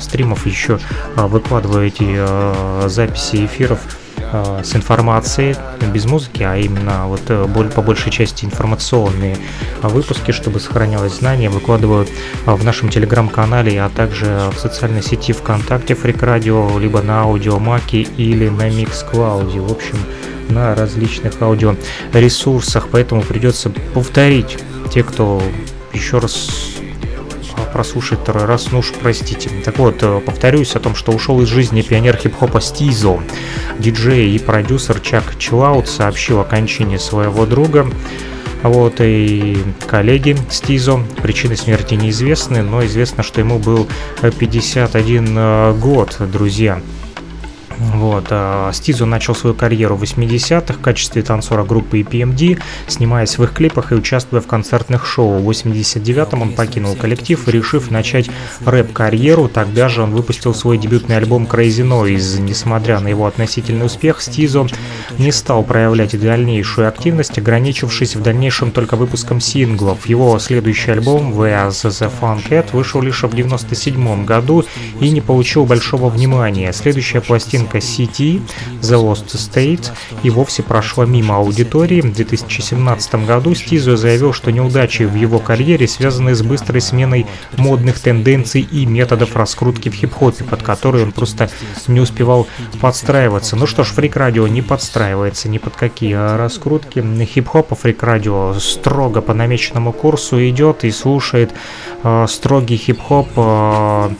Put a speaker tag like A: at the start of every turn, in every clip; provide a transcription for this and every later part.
A: стримов еще выкладываю эти записи эфиров с информацией, без музыки, а именно вот по большей части информационные выпуски, чтобы сохранялось знание, выкладываю в нашем телеграм-канале, а также в социальной сети ВКонтакте Фрик Радио, либо на Аудиомаке или на Миксклауде. В общем, на различных аудиоресурсах, поэтому придется повторить те, кто еще раз прослушать второй раз, ну уж простите. Так вот, э, повторюсь о том, что ушел из жизни пионер хип-хопа Стизо. Диджей и продюсер Чак Чиллаут сообщил о кончине своего друга. Вот и коллеги Стизо. Причины смерти неизвестны, но известно, что ему был 51 э, год, друзья. Вот. А Стизу начал свою карьеру в 80-х в качестве танцора группы EPMD, снимаясь в их клипах и участвуя в концертных шоу. В 89-м он покинул коллектив, решив начать рэп-карьеру. Тогда же он выпустил свой дебютный альбом Crazy Noise. Несмотря на его относительный успех, Стизо не стал проявлять дальнейшую активность, ограничившись в дальнейшем только выпуском синглов. Его следующий альбом Where's the Fun Cat вышел лишь в 97 году и не получил большого внимания. Следующая пластинка пластинка City The Lost State и вовсе прошла мимо аудитории. В 2017 году Стизо заявил, что неудачи в его карьере связаны с быстрой сменой модных тенденций и методов раскрутки в хип-хопе, под которые он просто не успевал подстраиваться. Ну что ж, Фрик Радио не подстраивается ни под какие раскрутки. Хип-хоп Фрик Радио строго по намеченному курсу идет и слушает э, строгий хип-хоп э,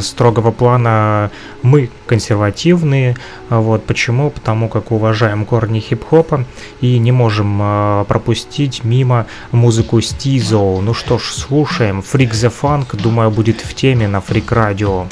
A: строгого плана мы консервативные. Вот почему? Потому как уважаем корни хип-хопа и не можем э, пропустить мимо музыку Стизо. Ну что ж, слушаем. Freak the Funk, думаю, будет в теме на Freak Radio.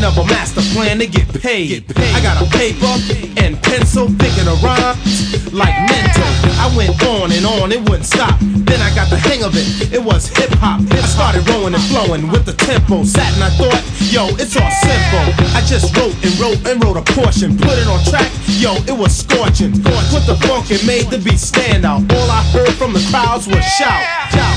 A: Thinking of a master plan to get paid. I got a paper and pencil, thinking of rhymes like mental. I went on and on, it wouldn't stop. Then I got the hang of it, it was hip hop. I started rolling and flowing with the tempo. Sat and I thought, yo, it's all simple. I just wrote and wrote and wrote a portion, put it on track, yo, it was scorching. Put the funk and made the beat stand out. All I heard from the crowds was shout.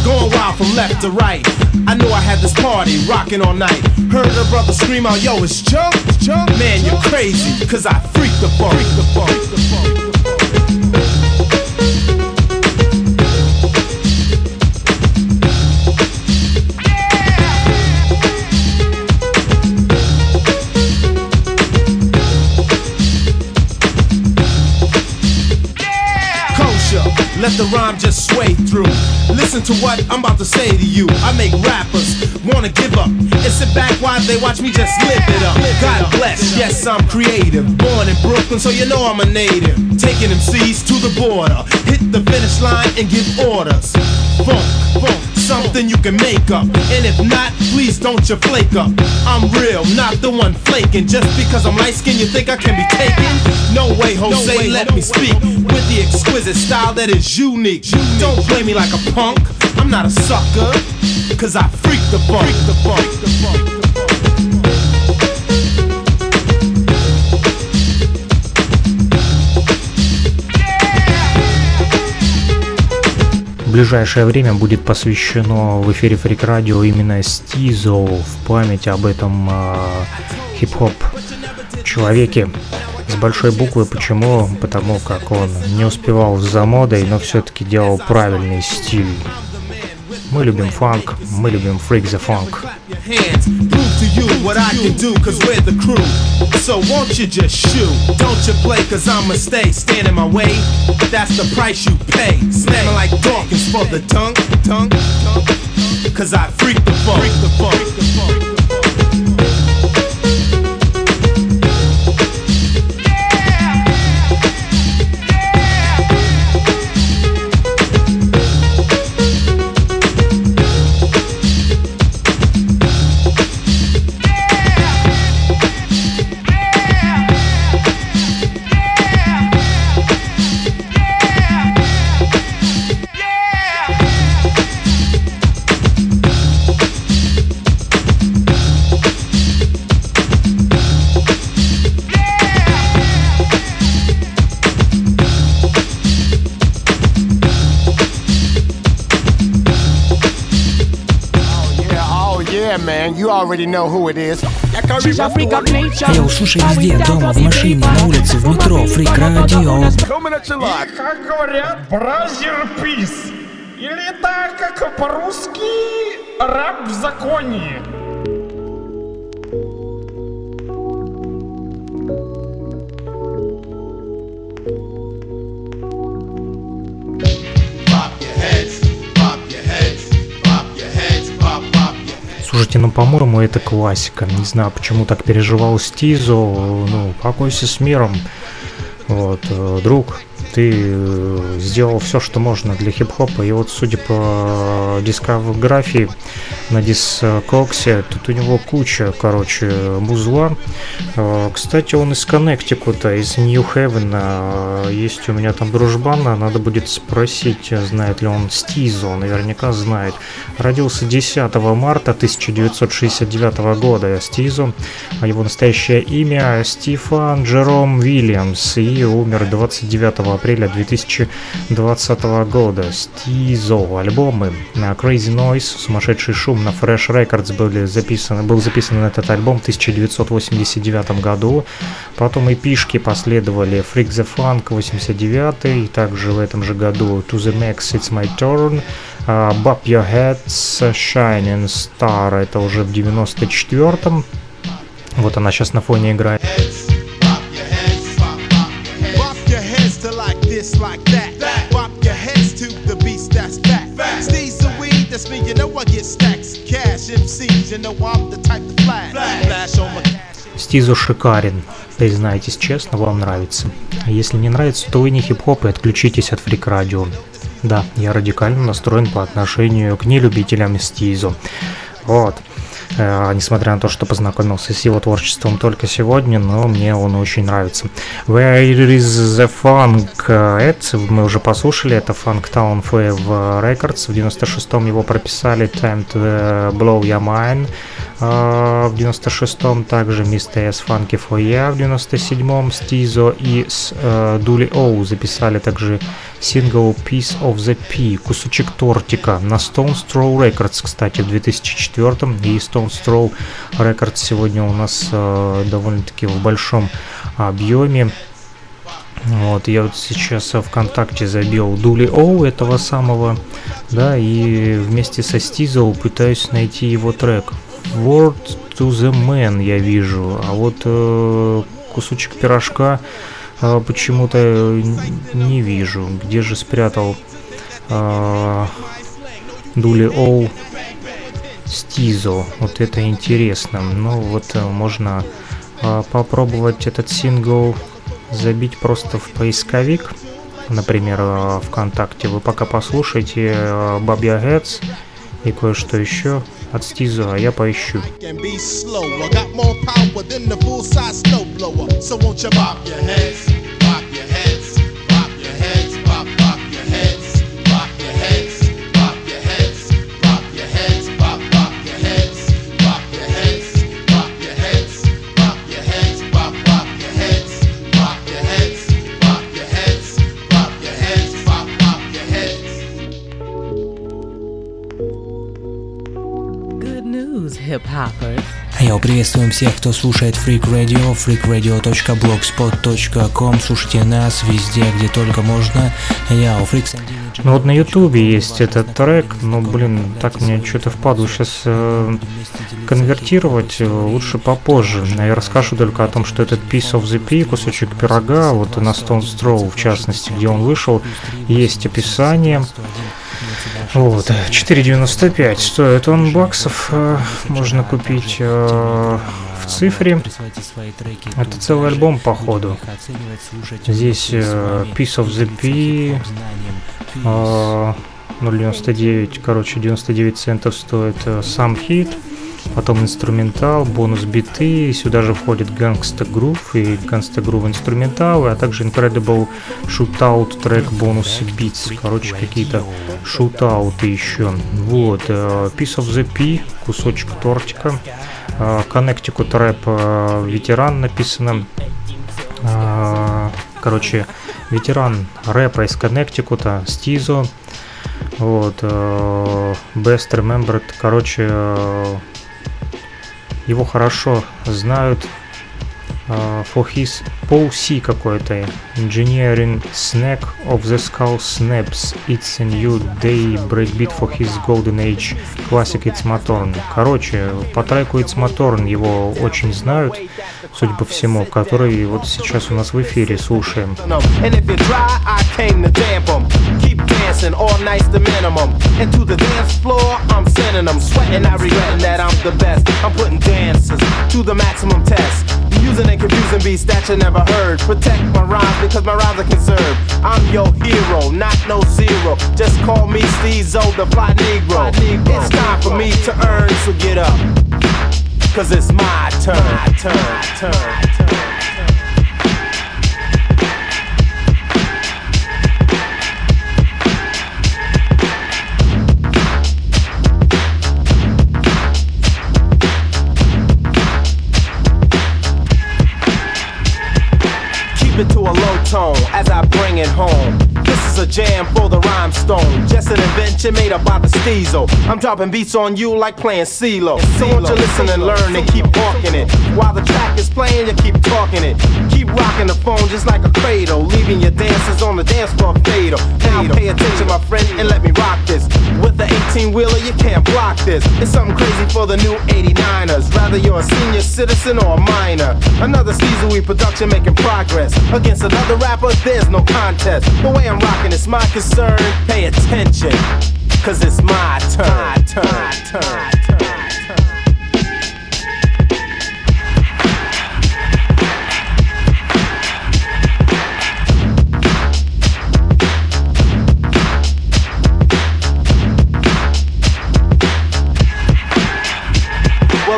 A: Going wild from left to right. I knew I had this party rocking all night. Heard a brother scream out, yo, it's Chunk, Chunk. Man, you're crazy, cause I freak the funk. Freak the funk. Listen to what I'm about to say to you. I make rappers wanna give up and sit back while they watch me just live it up. God bless, yes, I'm creative. Born in Brooklyn, so you know I'm a native. Taking MCs to the border, hit the finish line and give orders. Funk, funk, something you can make up. And if not, please don't you flake up. I'm real, not the one flaking. Just because I'm light skinned, you think I can be taken? No way, Jose, no way, let no me speak with the exquisite style that is unique. Don't play me like a punk, I'm not a sucker. Cause I freak the funk. Freak the funk. Freak the funk. ближайшее время будет посвящено в эфире Фрик Радио именно Стизо в память об этом э, хип-хоп человеке с большой буквы. Почему? Потому как он не успевал за модой, но все-таки делал правильный стиль. Мы любим фанк, мы любим Freak the Funk. So won't you just shoot? Don't you play, cause I'ma stay, stand in my way. That's the price you pay. Slamming like Dawkins for the tongue, tongue, tongue. Cause I freak the funk. Freak the funk.
B: Already know who it is.
C: Йоу, слушай везде, дома, в машине, на улице, в метро, фрик радио.
D: И, как говорят, бразер пис. Или так, как по-русски, раб в законе.
A: По-моему, это классика. Не знаю, почему так переживал Стизо. Ну, покойся с миром. Вот, э, друг, ты э, сделал все, что можно для хип-хопа, и вот судя по дискографии на дискоксе, тут у него куча, короче, музла. Э, кстати, он из Коннектикута, из Нью-Хевена. Есть у меня там дружбан, надо будет спросить, знает ли он Стизо, наверняка знает. Родился 10 марта 1969 года Стизо, его настоящее имя Стефан Джером Уильямс, и умер 29 апреля 2020 года. Стизо альбомы на Crazy Noise, сумасшедший шум на Fresh Records были записаны, был записан этот альбом в 1989 году. Потом и пишки последовали Freak the Funk 89 и также в этом же году To the Max It's My Turn, uh, Bob Your Heads, Shining Star это уже в 94-м. Вот она сейчас на фоне играет. Стизу шикарен, признайтесь честно, вам нравится. Если не нравится, то вы не хип-хоп и отключитесь от фрик радио. Да, я радикально настроен по отношению к нелюбителям Стизу. Вот. Э, несмотря на то, что познакомился с его творчеством только сегодня, но мне он очень нравится. Where is the Funk? Это мы уже послушали, это Funk Town Fave Records, в 96-м его прописали Time to Blow Your Mind, э, в 96-м также Mr. S Funky for Ya, в 97-м Стизо и с э, Дули Оу записали также сингл Piece of the P, кусочек тортика на Stone Throw Records, кстати, в 2004 и Stone Throw Records сегодня у нас э, довольно-таки в большом объеме. Вот, я вот сейчас ВКонтакте забил Дули Оу этого самого, да, и вместе со Стизел пытаюсь найти его трек. Word to the Man я вижу, а вот э, кусочек пирожка а, почему-то не вижу. Где же спрятал а, Дули Оу Стизо? Вот это интересно. Ну вот э, можно а, попробовать этот сингл забить просто в поисковик. Например, а, ВКонтакте. Вы пока послушайте Бабья Heads и кое-что еще от Стизу, а я поищу. So won't you bop your heads?
C: Приветствуем всех, кто слушает Freak Radio, freakradio.blogspot.com. Слушайте нас везде, где только можно. Йоу, Freaks
A: ну вот на ютубе есть этот трек, но, блин, так мне что-то впадло сейчас э, конвертировать, э, лучше попозже. Я расскажу только о том, что этот Piece of the P, кусочек пирога, вот на Stone Throw, в частности, где он вышел, есть описание. Вот, 4,95 стоит он баксов, э, можно купить э, в цифре. Это целый альбом, походу. Здесь э, Piece of the P, 0,99, короче, 99 центов стоит сам хит потом инструментал, бонус биты, сюда же входит Gangsta Groove и Gangsta Groove инструментал, а также Incredible Shootout трек бонус Beats, короче, какие-то шутауты еще. Вот, uh, Piece of the P, кусочек тортика, Connecticut Rap uh, ветеран написано, uh, короче, ветеран рэпа из Коннектикута, Стизо, вот, Best Remembered, короче, его хорошо знают uh, for his C какой-то Engineering Snack of the Skull Snaps It's a New Day Breakbeat for his Golden Age Classic It's Motorn короче по треку It's Motorn его очень знают судя по всему который вот сейчас у нас в эфире слушаем all nights the minimum. And to the dance floor, I'm sending them. Sweating, I regretting that I'm the best. I'm putting dancers to the maximum test. Using and confusing beats that you never heard. Protect my rhymes because my rhymes are conserved. I'm your hero, not no zero. Just call me Steezo, the fly Negro. It's time for me to earn, so get up. Cause it's my turn, turn, turn, turn. It to a low tone as I bring it home. This is a jam for the rhymestone. Just an invention made up by the Steezo. I'm dropping beats on you like playing CeeLo. So won't you listen and learn and keep walking it. While the track is playing, you keep talking it. Keep rocking the phone just like a cradle. Leaving your dancers on the dance floor fatal. Now pay attention, my friend, and let me rock this. With 18 wheeler, you can't block this. It's something crazy for the new 89ers. Rather you're a senior citizen or a minor. Another Steezo production making progress. Against another rapper, there's no contest. The way I'm rocking is my concern. Pay attention, cause it's my turn. My turn, turn, turn.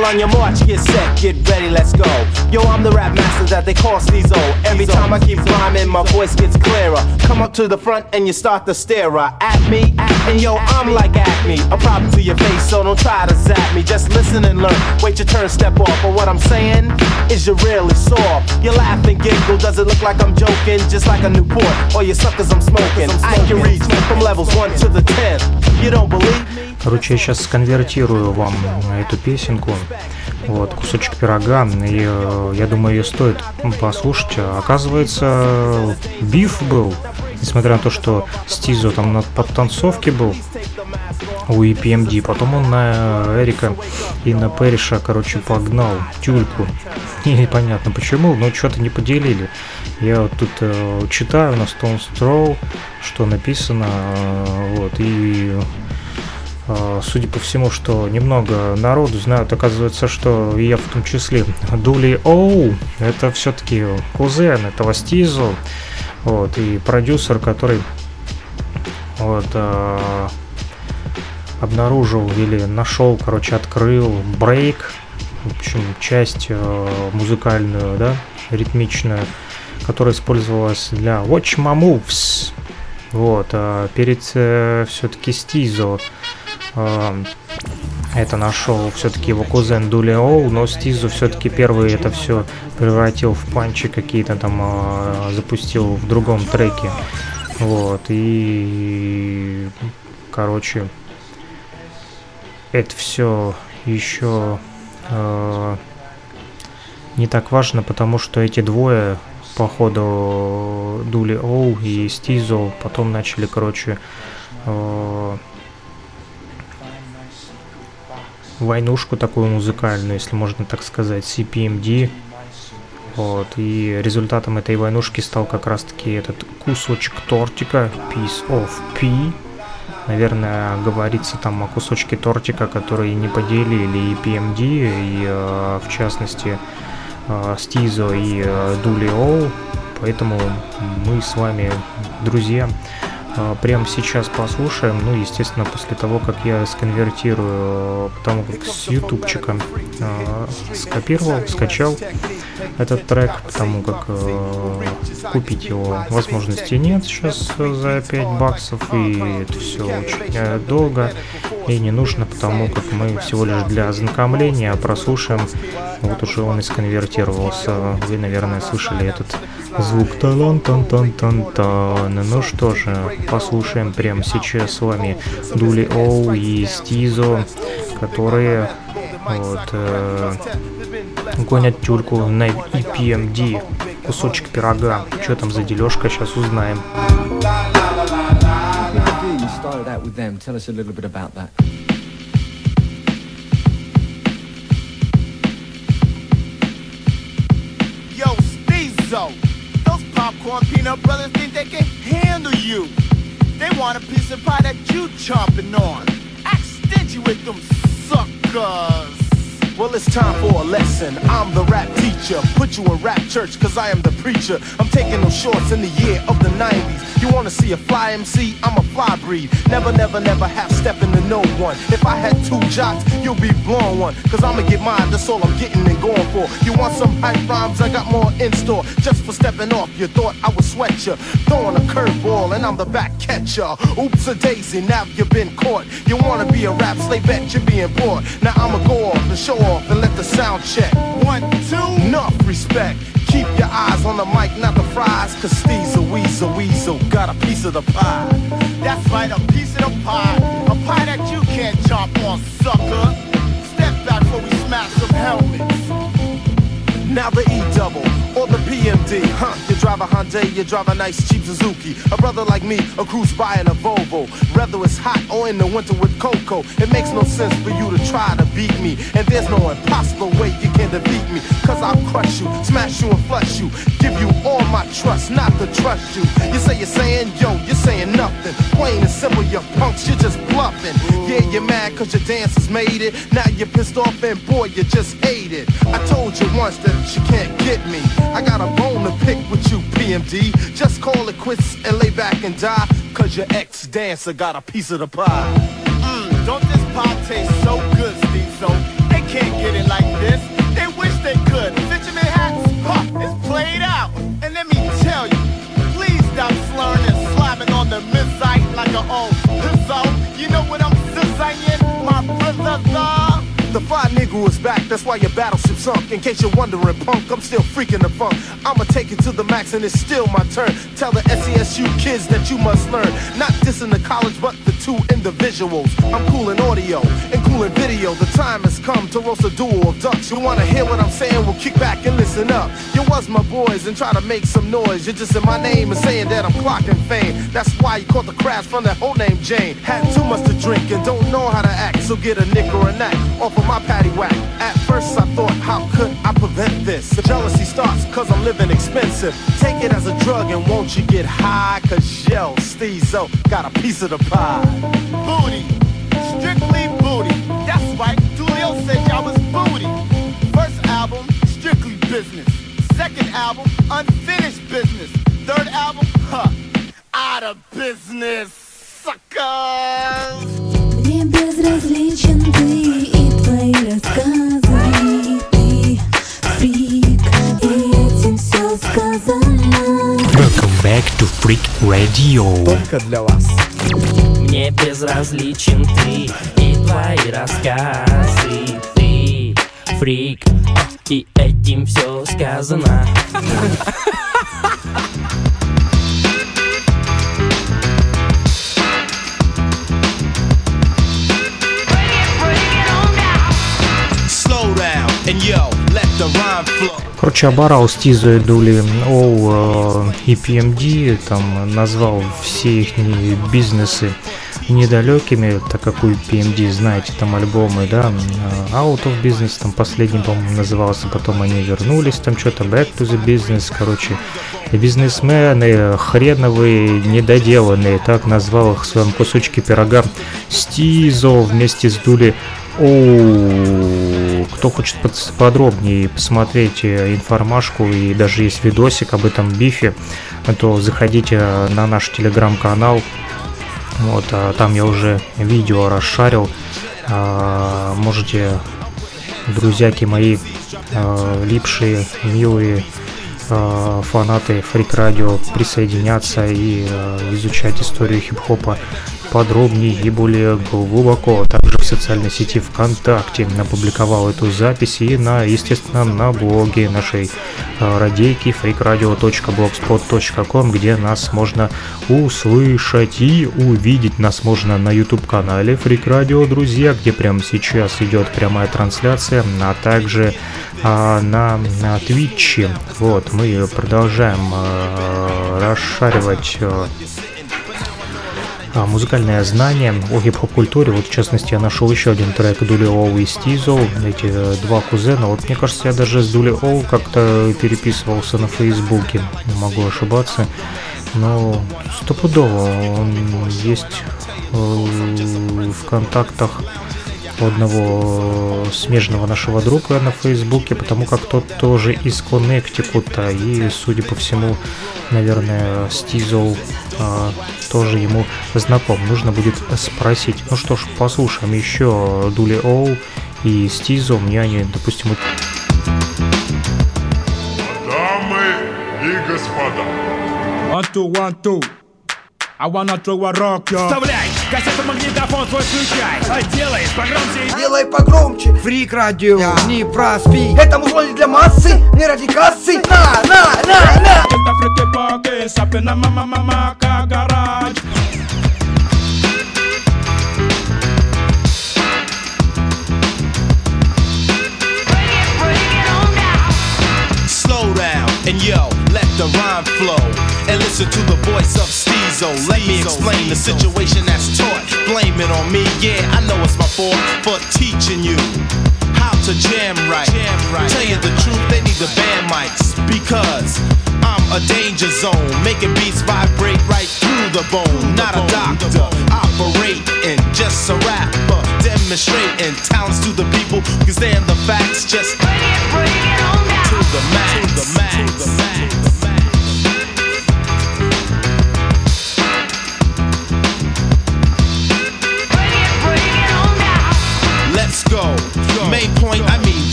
A: On your march, get set, get ready, let's go. Yo, I'm the rap master that they call Steezo. Every time I keep rhyming, my voice gets clearer. Come up to the front and you start to stare at me. And yo, I'm like Acme, a problem to your face, so don't try to zap me. Just listen and learn. Wait your turn, step off. But what I'm saying is you're really soft. You laugh and giggle, does it look like I'm joking? Just like a Newport, or you suckers I'm smoking. I can reach from levels 1 to the 10. You don't believe me? Короче, я сейчас сконвертирую вам эту песенку. Вот, кусочек пирога. И э, я думаю, ее стоит послушать. Оказывается, биф был. Несмотря на то, что Стизо там на подтанцовке был у EPMD. Потом он на Эрика и на Периша, короче, погнал тюльку. Непонятно почему, но что-то не поделили. Я вот тут э, читаю на Stone Throw, что написано, э, вот, и судя по всему, что немного народу знают, оказывается, что я в том числе, Дули Оу, это все-таки кузен этого Стизу, вот, и продюсер, который вот, э, обнаружил или нашел, короче, открыл брейк, в общем, часть э, музыкальную, да, ритмичную, которая использовалась для Watch My Moves, вот, а перед э, все-таки Стизо это нашел все-таки его кузен Дули Оу, но Стизу все-таки первый это все превратил в панчи какие-то там, э, запустил в другом треке. Вот, и, короче, это все еще э, не так важно, потому что эти двое, походу, Дули Оу и Стизу, потом начали, короче, э, войнушку такую музыкальную, если можно так сказать, CPMD. Вот, и результатом этой войнушки стал как раз-таки этот кусочек тортика, Piece of P. Наверное, говорится там о кусочке тортика, который не поделили и PMD, и э, в частности э, Стизо и э, Дули Оу. Поэтому мы с вами, друзья, прямо сейчас послушаем. Ну, естественно, после того, как я сконвертирую, потому как с ютубчика э, скопировал, скачал этот трек, потому как э, купить его возможности нет сейчас за 5 баксов, и это все очень э, долго и не нужно, потому как мы всего лишь для ознакомления прослушаем. Вот уже он и сконвертировался. Вы, наверное, слышали этот звук. Талан тан тан тан тан Ну что же, послушаем прямо сейчас с вами Дули Оу и Стизо, которые Вот, э, гонят тюльку на EPMD, кусочек пирога. Что там за дележка, сейчас узнаем.
B: Yo, Steezo, those popcorn peanut brothers think they can handle you. They want a piece of pie that you chomping on. Act stingy with them suckers. Well, it's time for a lesson. I'm the rap teacher. Put you in rap church, cause I am the preacher. I'm taking no shorts in the year of the 90s. You wanna see a fly MC? I'm a fly breed. Never, never, never half stepping no one. If I had two jocks, you'll be blown one. Cause I'ma get mine, that's all I'm getting and going for. You want some hype rhymes? I got more in store. Just for stepping off, you thought I would sweat you. Throwing a curveball, and I'm the back catcher. Oops a daisy, now you've been caught. You wanna be a rap slave, bet you're being bored. Now I'ma go off and show off and let the sound check. One, two, enough respect. Keep your eyes on the mic, not the fries. Cause Steve's a weasel, weasel, got a piece of the pie. That's right, a piece of the pie. Pie that you can't chomp on, sucker. Step back before we smash some helmets. Now the E double or the PMD, huh? You drive a Hyundai, you drive a nice cheap Suzuki. A brother like me, a cruise by in a Volvo. Whether it's hot or in the winter with cocoa, it makes no sense for you to try to beat me. And there's no impossible way you can defeat me. Cause I'll crush you, smash you and flush you. Give you all my trust, not to trust you. You say you're saying, yo, you're saying nothing. Plain and simple, you punks, you're just bluffing. Yeah, you're mad cause your dancers made it. Now you're pissed off and boy, you just hate it. I told you once that you can't get me. I got a bone to pick with you, PMD. Just call it quits and lay back and die. Cause your ex dancer got a piece of the pie. Mmm, don't this pie taste so good, Steve? So they can't get it like this. They wish they could. Fisherman hats, huh, it's played out. And let me tell you, please stop slurring and slapping on the midsite like an old pizzo. You know what I'm saying, my brother? The fly nigga is back, that's why your battleship sunk. In case you're wondering, punk, I'm still freaking the funk. I'ma take it to the max and it's still my turn. Tell the SESU kids that you must learn. Not dissing the college, but the two individuals. I'm cool in audio and cool in video. The time has come to roast a duel of ducks. You wanna hear what I'm saying? Well, kick back and listen up. You was my boys and try to make some noise. You're just in my name and saying that I'm clocking fame. That's why you caught the crash from that whole name Jane. Had too much to drink and don't know how to act. So get a nick or a knack off of my patty whack. At first I thought, how could I prevent this? The jealousy starts cause I'm living expensive. Take it as a drug and won't you get high? Cause yo, Steezo got a piece of the pie. Booty, strictly booty. That's right, Tulio said y'all was booty. First album, strictly business. Second album, unfinished business. Third album, huh, out of business. Suckers!
E: Мне безразличен ты и твои рассказы
C: Back to Freak Radio.
F: Только для вас.
G: Мне безразличен ты и твои рассказы Ты фрик, и этим все сказано
A: Короче, оборал Стизу и Дули Оу и PMD, там назвал все их бизнесы недалекими, так как у PMD, знаете, там альбомы, да, Out of Business, там последний, по-моему, назывался, потом они вернулись, там что-то Back to the Business, короче, бизнесмены хреновые, недоделанные, так назвал их в своем кусочке пирога Стизо вместе с Дули Оу, кто хочет под- подробнее посмотреть э, информашку и даже есть видосик об этом бифе, то заходите на наш телеграм-канал. Вот, а там я уже видео расшарил. А, Можете, друзьяки мои, а, липшие, милые а, фанаты Фрик Радио присоединяться и а, изучать историю хип-хопа подробнее и более глубоко. Также в социальной сети ВКонтакте опубликовал эту запись и на, естественно, на блоге нашей э, радейки freakradio.blogspot.com, где нас можно услышать и увидеть. Нас можно на YouTube-канале Freak Radio, друзья, где прямо сейчас идет прямая трансляция, а также а, на, на Twitch. Вот, мы продолжаем а, расшаривать а, музыкальное знание о хип-хоп культуре. Вот, в частности, я нашел еще один трек Дули Оу и Стизо, эти э, два кузена. Вот, мне кажется, я даже с Дули Оу как-то переписывался на Фейсбуке, не могу ошибаться. Но стопудово он есть э, в контактах у одного смежного нашего друга на Фейсбуке, потому как тот тоже из Коннектикута, и, судя по всему, наверное, Стизл а, тоже ему знаком. Нужно будет спросить. Ну что ж, послушаем еще Дули Оу и Стизо. Мне они, допустим,
F: Дамы и господа,
H: One, two, one, two. I wanna throw a rock, yo.
I: Вставляй кассету, магнитофон свой включай. А делай погромче
J: Делай погромче. Фрик радио, не проспи. Это музло не для массы, не ради кассы. На, на, на, на.
H: Get the freaky pocket, sapping na
B: the rhyme flow. And listen to the voice of Steezo. Let me explain the situation that's taught. Blame it on me, yeah, I know it's my fault for teaching you how to jam right. Tell you the truth, they need the band mics because I'm a danger zone, making beats vibrate right through the bone. Not a doctor, operating, just a rapper, demonstrating talents to the people can stand the facts. Just to the max, to the max, to the max.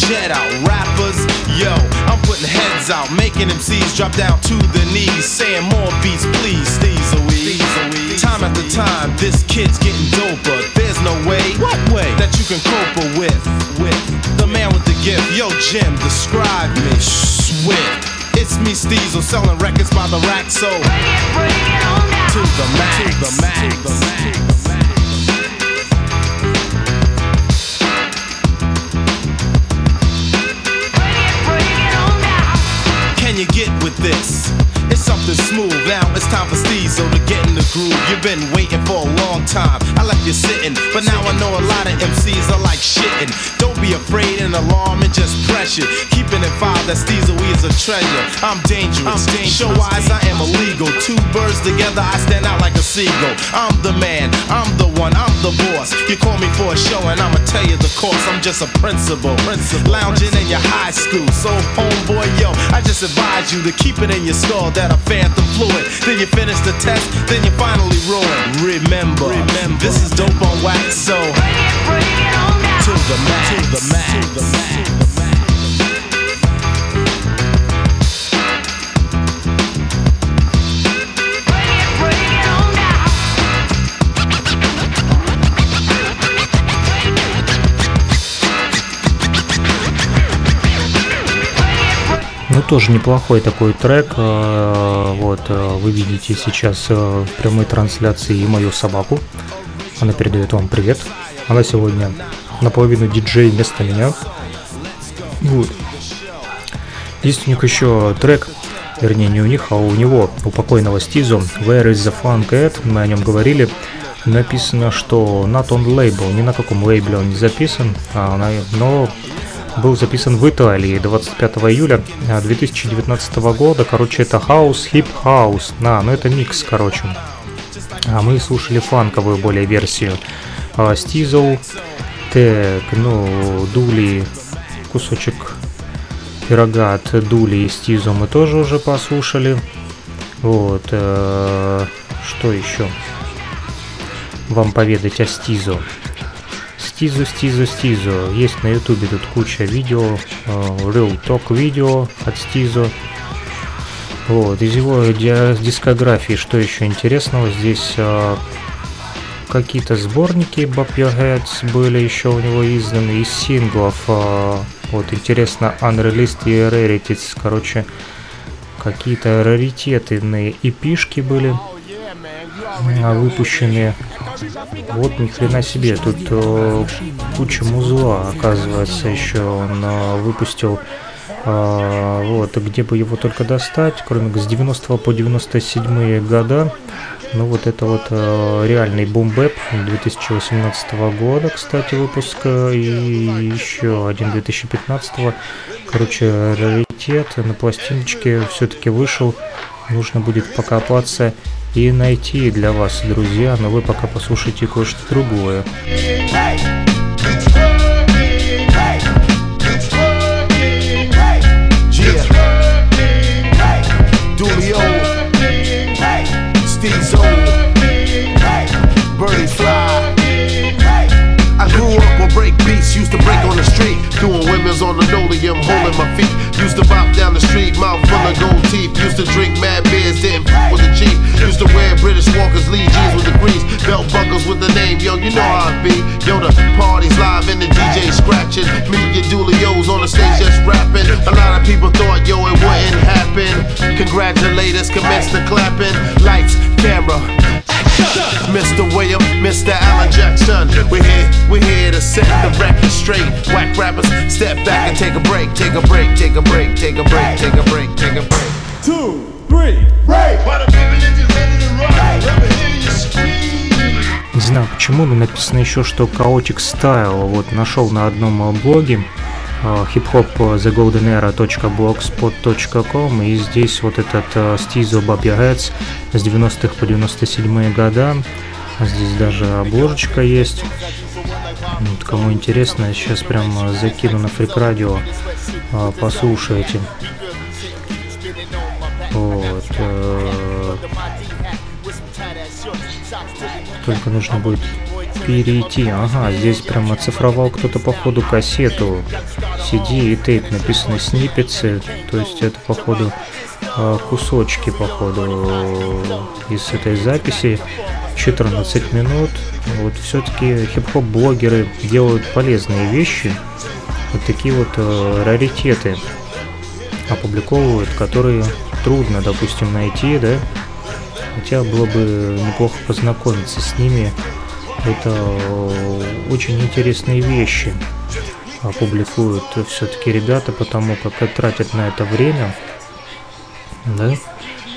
B: Jet out. Rappers, yo, I'm putting heads out, making MCs drop down to the knees, saying more beats, please, these are we. Time after time, this kid's getting doper. There's no way, what way, that you can cope with. With the man with the gift, yo, Jim, describe me. Swift. It's me, Steezel, selling records by the rack, so to the max, to the max, to the max. Can this? Something smooth. Now it's time for Steezo to get in the groove. You've been waiting for a long time. I left you sitting, but now I know a lot of MCs are like shitting. Don't be afraid and alarm and just pressure. Keeping it five that Steezo is a treasure. I'm dangerous. I'm dangerous. Show wise, I am illegal. Two birds together, I stand out like a seagull. I'm the man. I'm the one. I'm the boss. You call me for a show and I'ma tell you the course. I'm just a principal. Principal. Lounging in your high school. So homeboy, yo, I just advise you to keep it in your skull that a phantom fluid. Then you finish the test, then you finally ruin. Remember, remember, this is dope on wax, so to the max, to the max, to the max. To the max.
A: Тоже неплохой такой трек. э, Вот, э, вы видите сейчас э, в прямой трансляции и мою собаку. Она передает вам привет. Она сегодня наполовину диджей вместо меня. Вот. Есть у них еще трек, вернее не у них, а у него, у покойного Stezo, Where is the Funk at? Мы о нем говорили. Написано, что not on label, ни на каком лейбле он не записан, а но был записан в Италии 25 июля а, 2019 года. Короче, это хаус, хип-хаус. На, ну это микс, короче. А мы слушали фанковую более версию. А, Стизл, так, ну, Дули, кусочек пирога от Дули и Стизо мы тоже уже послушали. Вот, э, что еще вам поведать о Стизо? Стизо, Стизо, Стизо. Есть на ютубе тут куча видео, э, Real Talk видео от Стизо. Вот, из его ди- дискографии, что еще интересного, здесь э, какие-то сборники Bob Your Heads были еще у него изданы из синглов. А, вот интересно, Unreleased и Rarities, короче, какие-то раритетные эпишки были а, выпущенные. Вот ни хрена себе, тут э, куча музла, оказывается, еще он э, выпустил. Э, вот, где бы его только достать, кроме с 90 по 97 года. Ну вот это вот э, реальный бумбэп 2018 года, кстати, выпуска, и еще один 2015. Короче, раритет на пластиночке все-таки вышел. Нужно будет покопаться и найти для вас, друзья, но вы пока послушайте кое-что другое.
K: used to break on the street, doing women's on linoleum, holding my feet. Used to bop down the street, mouth full of gold teeth. Used to drink mad beers, didn't f with the chief. Used to wear British Walkers, Lee jeans with the grease, belt buckles with the name. Yo, you know how it be. Yo, the parties live and the DJ scratching. Me and Dulios on the stage just rapping. A lot of people thought, yo, it wouldn't happen. Congratulate us, commence the clapping. Lights, camera, Mr. William, Mr. Alan Jackson. We're here, we're here to set the record straight. Whack rappers, step back and take a break, take a break, take a break, take a break, take a break, take a break.
I: Two, three, break.
A: Не знаю почему, но написано еще, что Chaotic Style. Вот нашел на одном блоге hip-hop thegoldenera.blogspot.com и здесь вот этот Stizo Bobby Heads с 90-х по 97-е года. Здесь даже обложечка есть. Вот, кому интересно, сейчас прям закину на фрик радио, послушайте. Вот. Э, только нужно будет перейти. Ага, здесь прям оцифровал кто-то походу кассету. CD и тейп написаны сниппетсы. То есть это походу а, кусочки походу из этой записи. 14 минут. Вот все-таки хип-хоп блогеры делают полезные вещи. Вот такие вот э, раритеты опубликовывают, которые трудно, допустим, найти, да. Хотя было бы неплохо познакомиться с ними это очень интересные вещи публикуют все-таки ребята, потому как тратят на это время, да,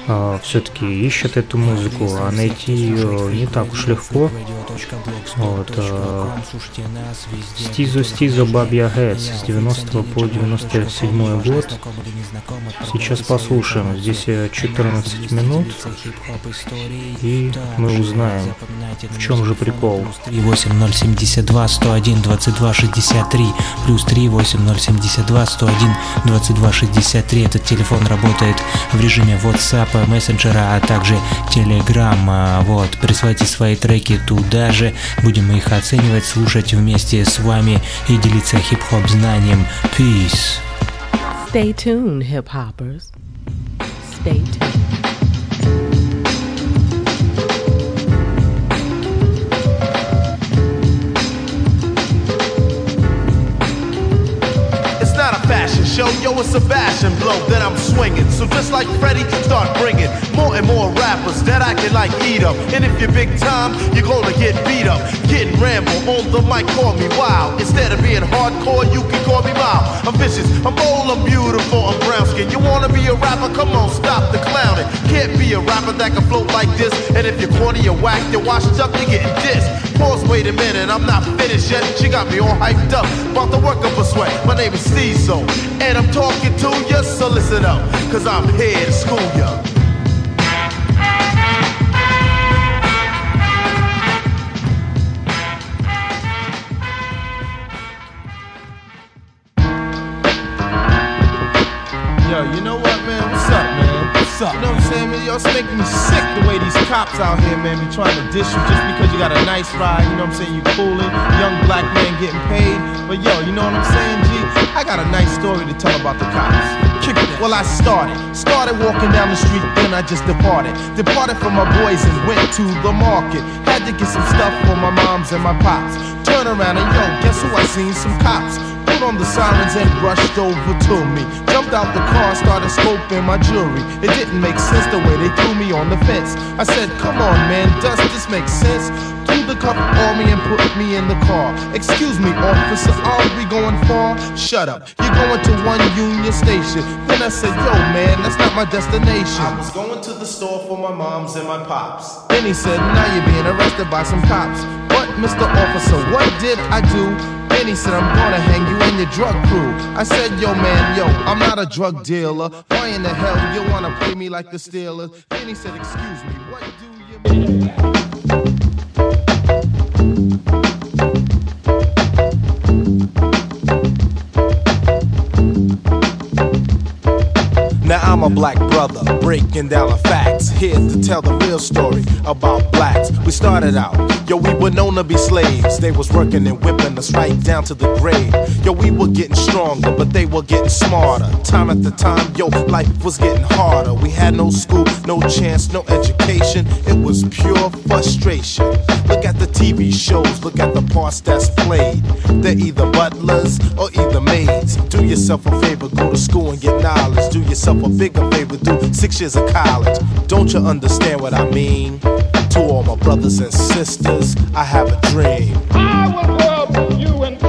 A: а, все-таки ищут эту музыку, а найти ее не так уж легко. Вот, а, Стизо Стизо Бабья Heads с 90 по 97 год. Сейчас послушаем. Здесь 14 минут. И мы узнаем, в чем же прикол.
C: 38072 101 22 63 плюс 38072 101 22 63 Этот телефон работает в режиме WhatsApp мессенджера, а также Telegram. Вот, присылайте свои треки туда же, будем их оценивать, слушать вместе с вами и делиться хип-хоп знанием. Peace.
L: Stay tuned, hip-hoppers. Stay tuned.
B: Show, yo, it's a fashion blow that I'm swinging. So just like Freddie, start bringing more and more rappers that I can like eat up. And if you're big time, you're gonna get beat up. Getting ramble on the mic, call me wild. Instead of being hardcore, you can call me mild. I'm vicious, I'm bold, I'm beautiful, I'm brown skin. You wanna be a rapper? Come on, stop the clowning. Can't be a rapper that can float like this. And if you're corny or whack, you're washed up, you're getting dissed. Pause, wait a minute, I'm not finished yet. She got me all hyped up, about to work up a sweat. My name is Cecil, and I'm talking to you, so listen up, cause I'm here to school ya. Yo, you know what, man? What's up, man? What's up? You know Yo, it's making me sick the way these cops out here, man, be trying to dish you just because you got a nice ride. You know what I'm saying? You coolin', young black man getting paid. But yo, you know what I'm saying, G? I got a nice story to tell about the cops. Kick it. Well, I started. Started walking down the street, then I just departed. Departed from my boys and went to the market. Had to get some stuff for my moms and my pops. Turn around and yo, guess who I seen? Some cops. Put on the sirens and rushed over to me. Jumped out the car, started scoping my jewelry. It didn't make sense the way they threw me on the fence. I said, come on, man, does this make sense? Threw the cup on me and put me in the car. Excuse me, officer, are we going far? Shut up, you're going to one Union Station. Then I said, yo, man, that's not my destination. I was going to the store for my moms and my pops. Then he said, now you're being arrested by some cops. But, Mr. Officer, what did I do? Then he said, I'm gonna hang you and your drug crew. I said, yo, man, yo, I'm not a drug dealer. Why in the hell you wanna play me like the Steelers? Then he said, excuse me, what do you mean? Now I'm a black brother, breaking down the facts. Here to tell the real story about blacks. We started out, yo, we were known to be slaves. They was working and whipping us right down to the grave. Yo, we were getting stronger, but they were getting smarter. Time after time, yo, life was getting harder. We had no school, no chance, no education. It was pure frustration. Look at the TV shows, look at the parts that's played. They're either butlers or either maids. Do yourself a favor, go to school and get knowledge. Do yourself a bigger favor, do six years of college. Don't you understand what I mean? To all my brothers and sisters, I have a dream.
D: I out with you and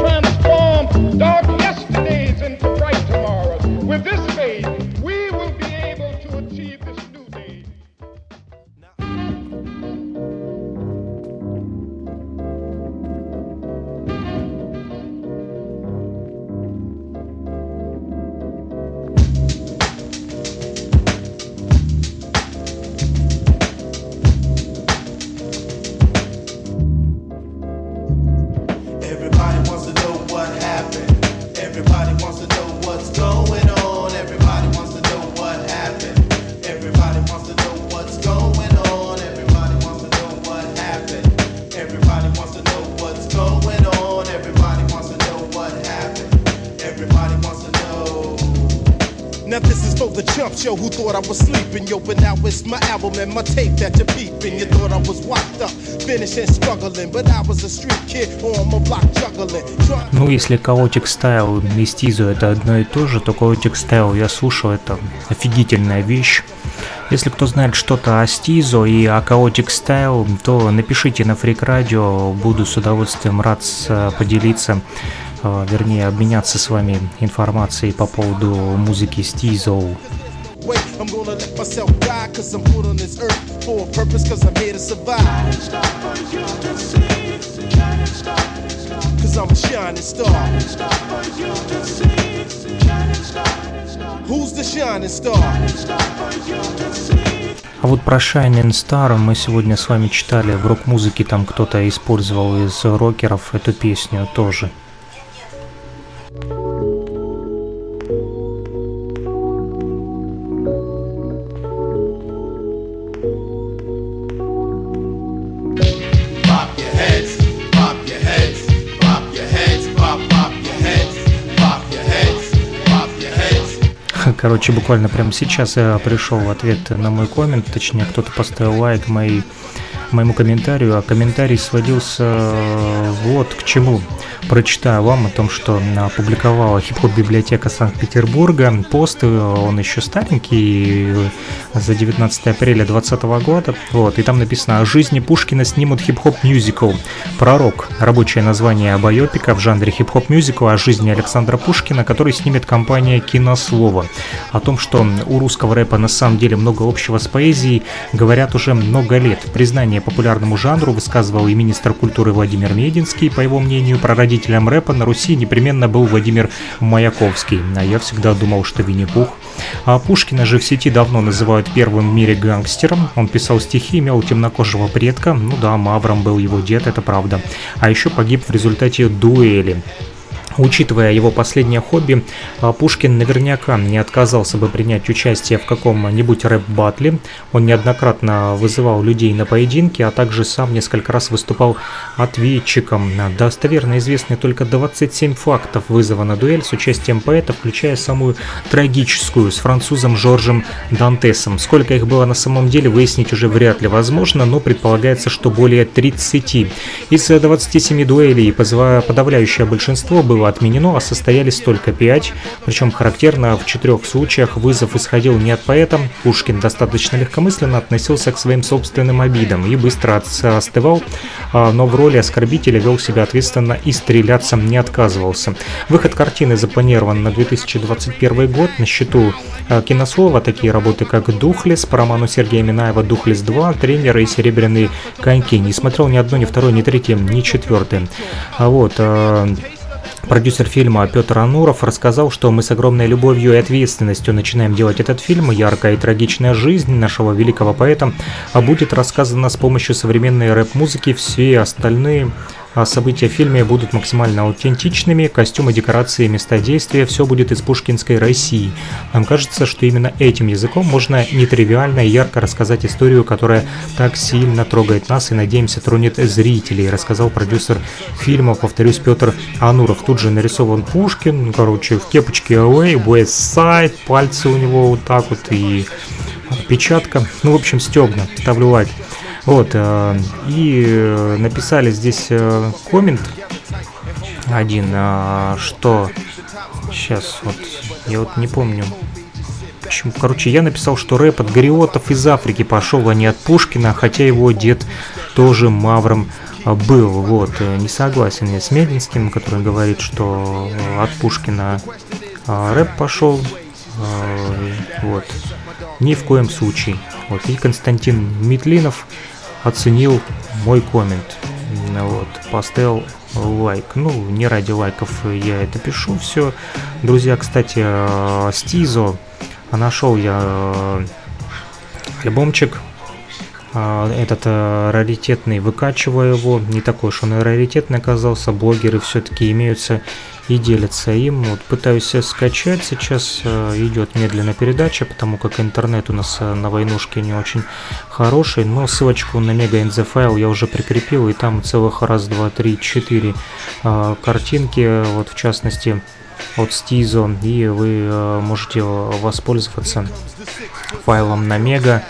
B: Now this is for the chumps, yo, who thought I was sleeping, yo, but now it's my album and my tape that you're peeping. You thought I was wiped up, finished and struggling, but I was a street kid on my block juggling.
A: Ну, если Chaotic Style и Стизу это одно и то же, то Chaotic Style я слушаю, это офигительная вещь. Если кто знает что-то о Стизо и о Chaotic Style, то напишите на Freak Radio, буду с удовольствием рад поделиться, э, вернее обменяться с вами информацией по поводу музыки Стизо.
B: Wait, I'm gonna let myself die, cause I'm put on this earth for a purpose, cause I'm here to survive. Cause I'm a shining star. Who's the shining star?
A: А вот про Shining Star мы сегодня с вами читали в рок-музыке, там кто-то использовал из рокеров эту песню тоже. Короче, буквально прямо сейчас я пришел в ответ на мой коммент, точнее кто-то поставил лайк моей, моему комментарию, а комментарий сводился э, вот к чему. Прочитаю вам о том, что опубликовала хип-хоп библиотека Санкт-Петербурга пост, э, он еще старенький, э, за 19 апреля 2020 года, вот, и там написано «О жизни Пушкина снимут хип-хоп мюзикл. Пророк. Рабочее название байопика в жанре хип-хоп мюзикла о жизни Александра Пушкина, который снимет компания «Кинослово». О том, что у русского рэпа на самом деле много общего с поэзией, говорят уже много лет. Признание популярному жанру высказывал и министр культуры Владимир Мединский. По его мнению, прародителем рэпа на Руси непременно был Владимир Маяковский. А я всегда думал, что Винни-Пух. А Пушкина же в сети давно называют первым в мире гангстером. Он писал стихи, имел темнокожего предка. Ну да, Мавром был его дед, это правда. А еще погиб в результате дуэли. Учитывая его последнее хобби, а, Пушкин наверняка не отказался бы принять участие в каком-нибудь рэп-батле. Он неоднократно вызывал людей на поединки, а также сам несколько раз выступал ответчиком. Достоверно известны только 27 фактов вызова на дуэль с участием поэта, включая самую трагическую с французом Жоржем Дантесом. Сколько их было на самом деле, выяснить уже вряд ли возможно, но предполагается, что более 30. Из 27 дуэлей подавляющее большинство было отменено, а состоялись только пять. Причем характерно, в четырех случаях вызов исходил не от поэта. Пушкин достаточно легкомысленно относился к своим собственным обидам и быстро остывал, а, но в роли оскорбителя вел себя ответственно и стреляться не отказывался. Выход картины запланирован на 2021 год. На счету а, кинослова такие работы, как «Духлес» по роману Сергея Минаева «Духлес 2», «Тренеры» и «Серебряные коньки». Не смотрел ни одно, ни второе, ни третье, ни четвертое. А вот... Продюсер фильма Петр Ануров рассказал, что мы с огромной любовью и ответственностью начинаем делать этот фильм. Яркая и трагичная жизнь нашего великого поэта будет рассказана с помощью современной рэп-музыки. Все остальные а события в фильме будут максимально аутентичными, костюмы, декорации, места действия, все будет из пушкинской России. Нам кажется, что именно этим языком можно нетривиально и ярко рассказать историю, которая так сильно трогает нас и, надеемся, тронет зрителей, рассказал продюсер фильма, повторюсь, Петр Ануров. Тут же нарисован Пушкин, короче, в кепочке Away, West Side, пальцы у него вот так вот и печатка. Ну, в общем, стебно. Ставлю лайк. Вот, э, и э, написали здесь э, коммент один, что сейчас вот, я вот не помню, почему, короче, я написал, что рэп от Гориотов из Африки пошел, а не от Пушкина, хотя его дед тоже мавром был, вот, не согласен я с Мединским, который говорит, что от Пушкина рэп пошел, вот, ни в коем случае. Вот, и Константин Митлинов оценил мой коммент. Вот, поставил лайк. Ну, не ради лайков я это пишу все. Друзья, кстати, э, Стизо нашел я э, альбомчик э, этот раритетный, выкачиваю его, не такой уж он и раритетный оказался, блогеры все-таки имеются и делятся им. Вот пытаюсь скачать. Сейчас, э, идет медленная передача, потому как интернет у нас э, на войнушке не очень хороший, но ссылочку на мега NZ файл я уже прикрепил, и там целых раз, два, три, четыре э, картинки, вот в частности от Стизо, и вы можете воспользоваться файлом на мега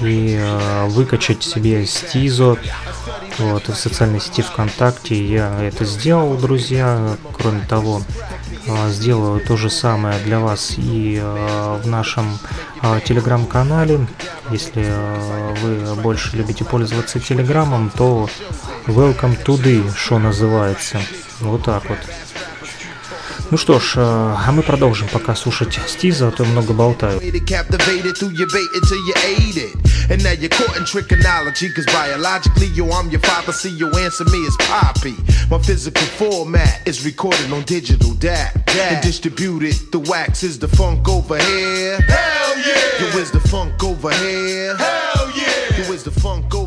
A: и выкачать себе Стизо вот, в социальной сети ВКонтакте я это сделал, друзья. Кроме того, а, сделаю то же самое для вас и а, в нашем а, телеграм-канале. Если вы больше любите пользоваться телеграмом, то welcome today, что называется. Вот так вот. Ну что ж, а мы продолжим пока слушать Стиза, а то много болтаю. And now you're caught in trichonology, cause biologically, yo, I'm your father, see your answer me is Poppy. My physical format is recorded on digital DAT and distributed. The wax is the funk over here. Hell yeah! Yo, is the funk over here? Hell yeah! Yo, is the funk over here?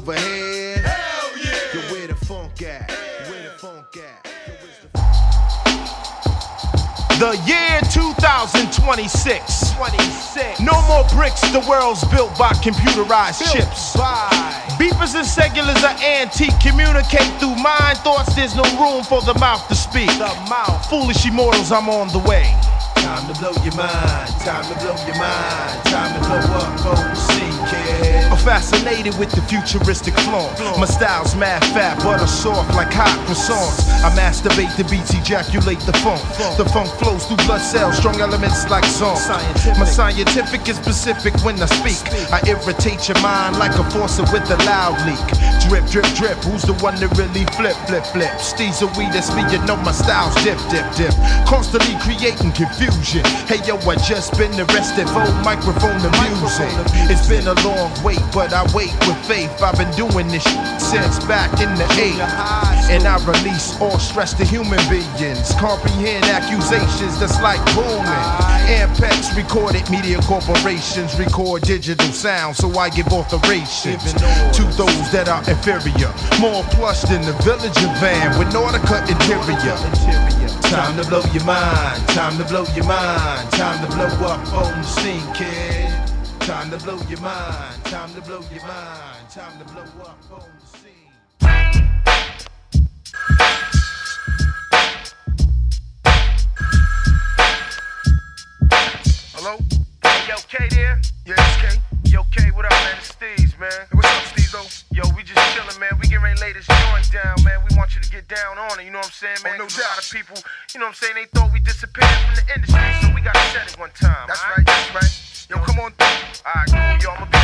A: The year 2026. 26. No more bricks, the world's built by computerized built chips. By. Beepers and cellulars are antique, communicate through mind thoughts. There's no room for the mouth to speak. The mouth. Foolish immortals, I'm on the way. Time to blow your mind, time to blow your mind, time to blow up, OC, kid fascinated with the futuristic flaunt. My style's mad fat, butter soft like hot croissants. I masturbate the beats, ejaculate the funk. The funk flows through blood cells, strong elements like song. My scientific is specific when I speak. I irritate your mind like a faucet with a loud leak. Drip, drip, drip. Who's the one that really flip, flip, flip? Steez a weed, that's me. You know my style's dip, dip, dip. Constantly creating confusion. Hey yo, I just been arrested for microphone abusing. It's been a long wait, but I wait with faith. I've been doing this since back in the 80s. And I release all stress to human beings. Comprehend accusations that's like booming. Ampex recorded media corporations record digital sound, so I give authorizations to those that are inferior. More plush than the village of van with Nautica interior.
B: Time to blow your mind, time to blow your mind, time to blow up on the scene, kid. Time to blow your mind, time to blow your mind, time to blow up on the scene.
M: Hello? Hey, yo, K there? Yeah, it's K. Yo, K, what up, man? It's Steve's, man. Hey, what's up, Steve, though? Yo, we just chillin', man. We getting ready to lay this joint down, man. We want you to get down on it, you know what I'm saying, man?
B: Oh, no
M: 'Cause a lot of people, you know what I'm saying, they thought we disappeared from the industry, so we gotta set it one time.
B: That's
M: all
B: right, that's right.
M: I go, yo, I'm a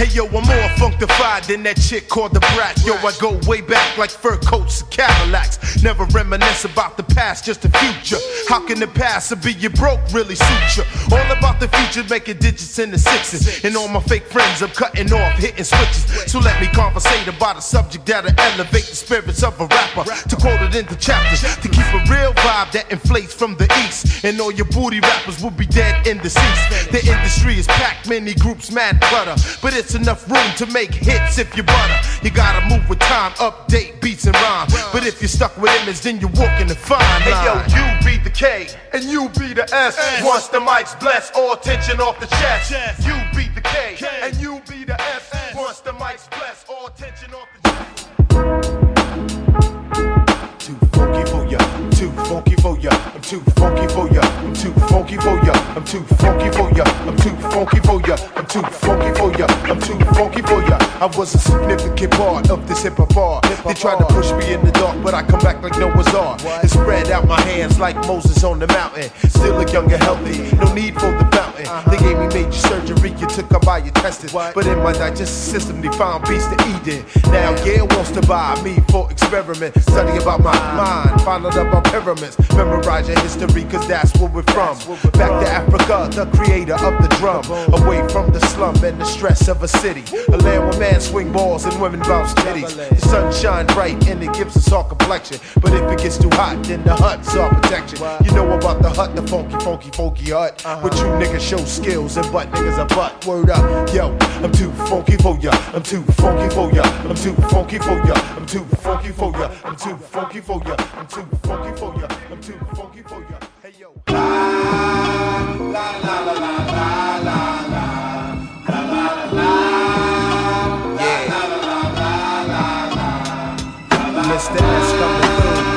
B: Hey yo, I'm more funkified than that chick called the brat. Yo, I go way back like fur coats and Cadillacs. Never reminisce about the past, just the future. How can the past be you broke really suit you? All about the future, making digits in the sixes. And all my fake friends, I'm cutting off, hitting switches. So let me conversate about a subject that'll elevate the spirits of a rapper. To quote it into chapters, to keep a real vibe that inflates from the east. And all your booty rappers will be dead in the deceased. The industry is packed, many groups, mad clutter. But it's enough room to make hits if you butter. You gotta move with time, update beats and rhyme. But if you're stuck with image, then you're walking the fine line.
M: Hey, yo, you be the K, and you be the S. Once the mic's blessed, all tension off the chest. You be the K, and you be the S. Once the mic's blessed, all tension off the chest.
B: too funky for ya. I'm too funky for ya. I'm too funky for ya. I'm too funky for ya. I'm too funky for ya. I'm too funky for ya. I'm too funky for ya. I'm too funky for ya. I was a significant part of this hip hop art. They tried to push me in the dark, but I come back like Noah's Ark and spread out my hands like Moses on the mountain. Still look young and healthy. No need for the fountain. They gave me major surgery. You took up by your tested. But in my digestive system, they found beast to eat in. Now Gail wants to buy me for experiment. Study about my mind, find out about pyramids. Memorize your history, cause that's where we're from. Back to Africa, the creator of the drum. Away from the slum and the stress of a city. A land where men swing balls and women bounce titties. The sun shine bright and it gives us all complexion. But if it gets too hot, then the hut's our protection. You know about the hut, the funky, funky, funky hut. Uh-huh. But you niggas show skills and butt niggas a butt. Word up, yo, I'm too funky for ya. I'm too funky for ya. I'm too funky for ya. I'm too funky for ya. I'm too funky for ya. I'm too funky for ya. I'm too funky for ya. Hey yo. Mr. S coming through.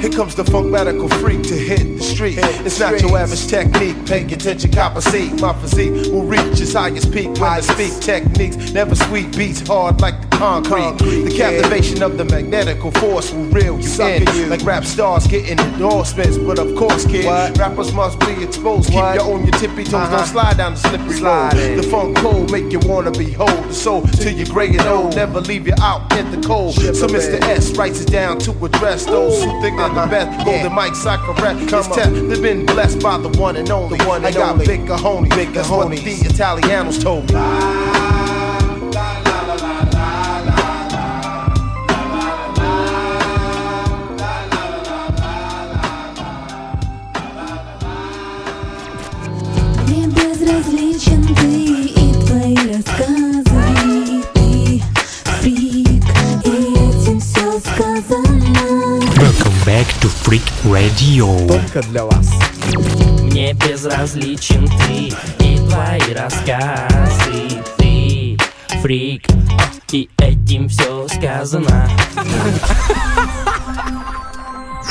B: Here comes the funk medical freak to hit the street. It's not your average technique. Pay attention, copper seat. My physique will reach its highest peak when I speak techniques. Never sweet beats hard like the concrete. The captivation of the magnetical force will reel you in. Like rap stars getting endorsements. But of course, kid, rappers must be exposed. Keep you on your tippy toes. Don't slide down the slippery road. The funk cold make you wanna behold the soul till you're gray and old. Never leave you out in the cold. So Mr. S writes it down to address those who think they're the best. Golden mics I correct. It's tech. They've been blessed by the one and only. one I got big cojones. Big That's what the Italianos told me.
C: back to Freak Radio.
N: Только для вас.
G: Мне безразличен ты и твои рассказы Ты фрик, и этим все сказано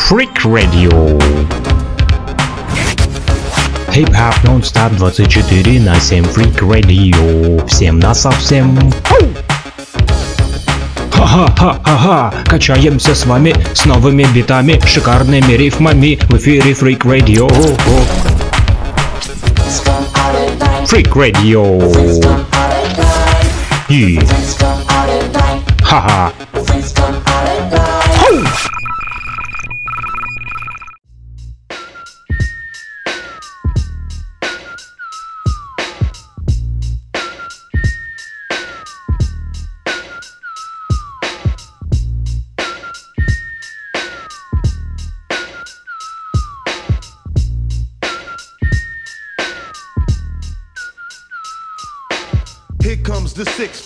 C: Freak Radio. Хип-хап нон-стоп 24 на 7 Freak Radio. Всем на совсем. Ха-ха-ха-ха-ха, качаемся с вами с новыми битами, шикарными рифмами в эфире Freak Radio. Freak Radio. И... Ха-ха.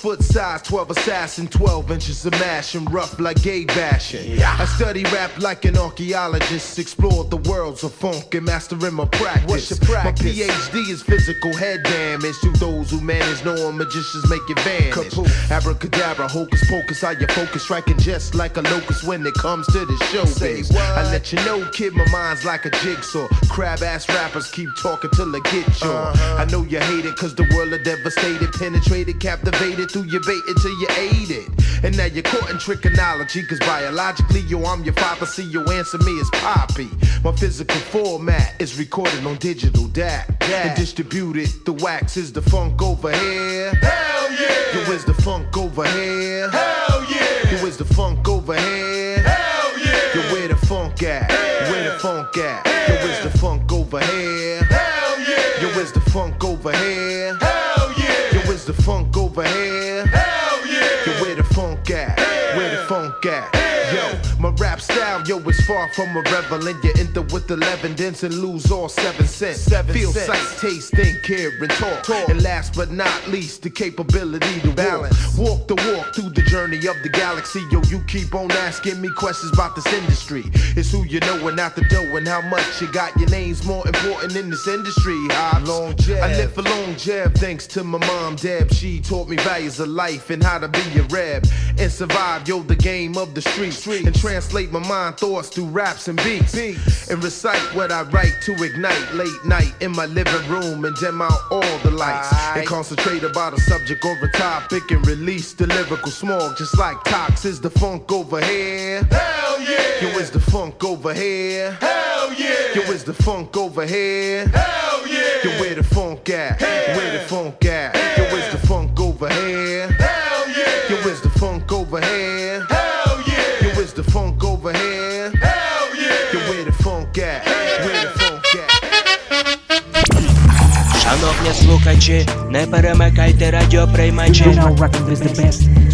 B: Foot size, 12 assassin, 12 inches of mash and rough like gay bashing. I study rap like an archaeologist, explored the worlds of funk and mastering my practice.
J: What's your practice?
B: My PhD is physical head damage to those who manage knowing magicians make it vanish. Abracadabra, hocus pocus, how you focus, striking just like a locust when it comes to the show.
J: Say what?
B: I let you know, kid, my mind's like a jigsaw. Crab ass rappers keep talking till they get you.
J: Uh-huh.
B: I know you hate it, cause the world are devastated, penetrated, captivated through your bait until you ate it. And now you're caught in trigonology, cause biologically, yo, I'm your father, see you answer me as Poppy. My physical format is recorded on digital DAC and distributed. The wax is the funk over here.
F: Hell yeah!
B: Yo, is the funk over here?
F: Hell yeah!
B: Yo, is the funk over here?
F: Hell yeah!
B: Yo, where the funk at? Where the funk at? Yo, is the funk over here? Yo, is far from irrelevant. You enter with 11 dents and lose all seven cents.
J: Seven
B: Feel,
J: cents.
B: sight, taste, think, hear, and talk.
J: Talk.
B: And last but not least, the capability to
J: Balance.
B: Walk. walk the walk through the journey of the galaxy. Yo, you keep on asking me questions about this industry. It's who you know and not the dough and how much you got. Your name's more important in this industry. Hobbs.
J: Long Jeff.
B: I live for long Jeff thanks to my mom, Deb. She taught me values of life and how to be a reb and survive, yo, the game of the street. And translate my mind thoughts through raps and beats. And recite what I write to ignite late night in my living room and dim out all the lights. And concentrate about a subject or a topic and release the lyrical smog just like Tox is the funk over here.
F: Hell yeah!
B: Yo, is the funk over here?
F: Hell yeah!
B: Yo, is the funk over here?
F: Hell yeah!
B: Yo, where the funk at? Where the funk at? Yo, is the funk over here?
G: Шановні слухачі, не перемикайте радіоприймачі.
C: You know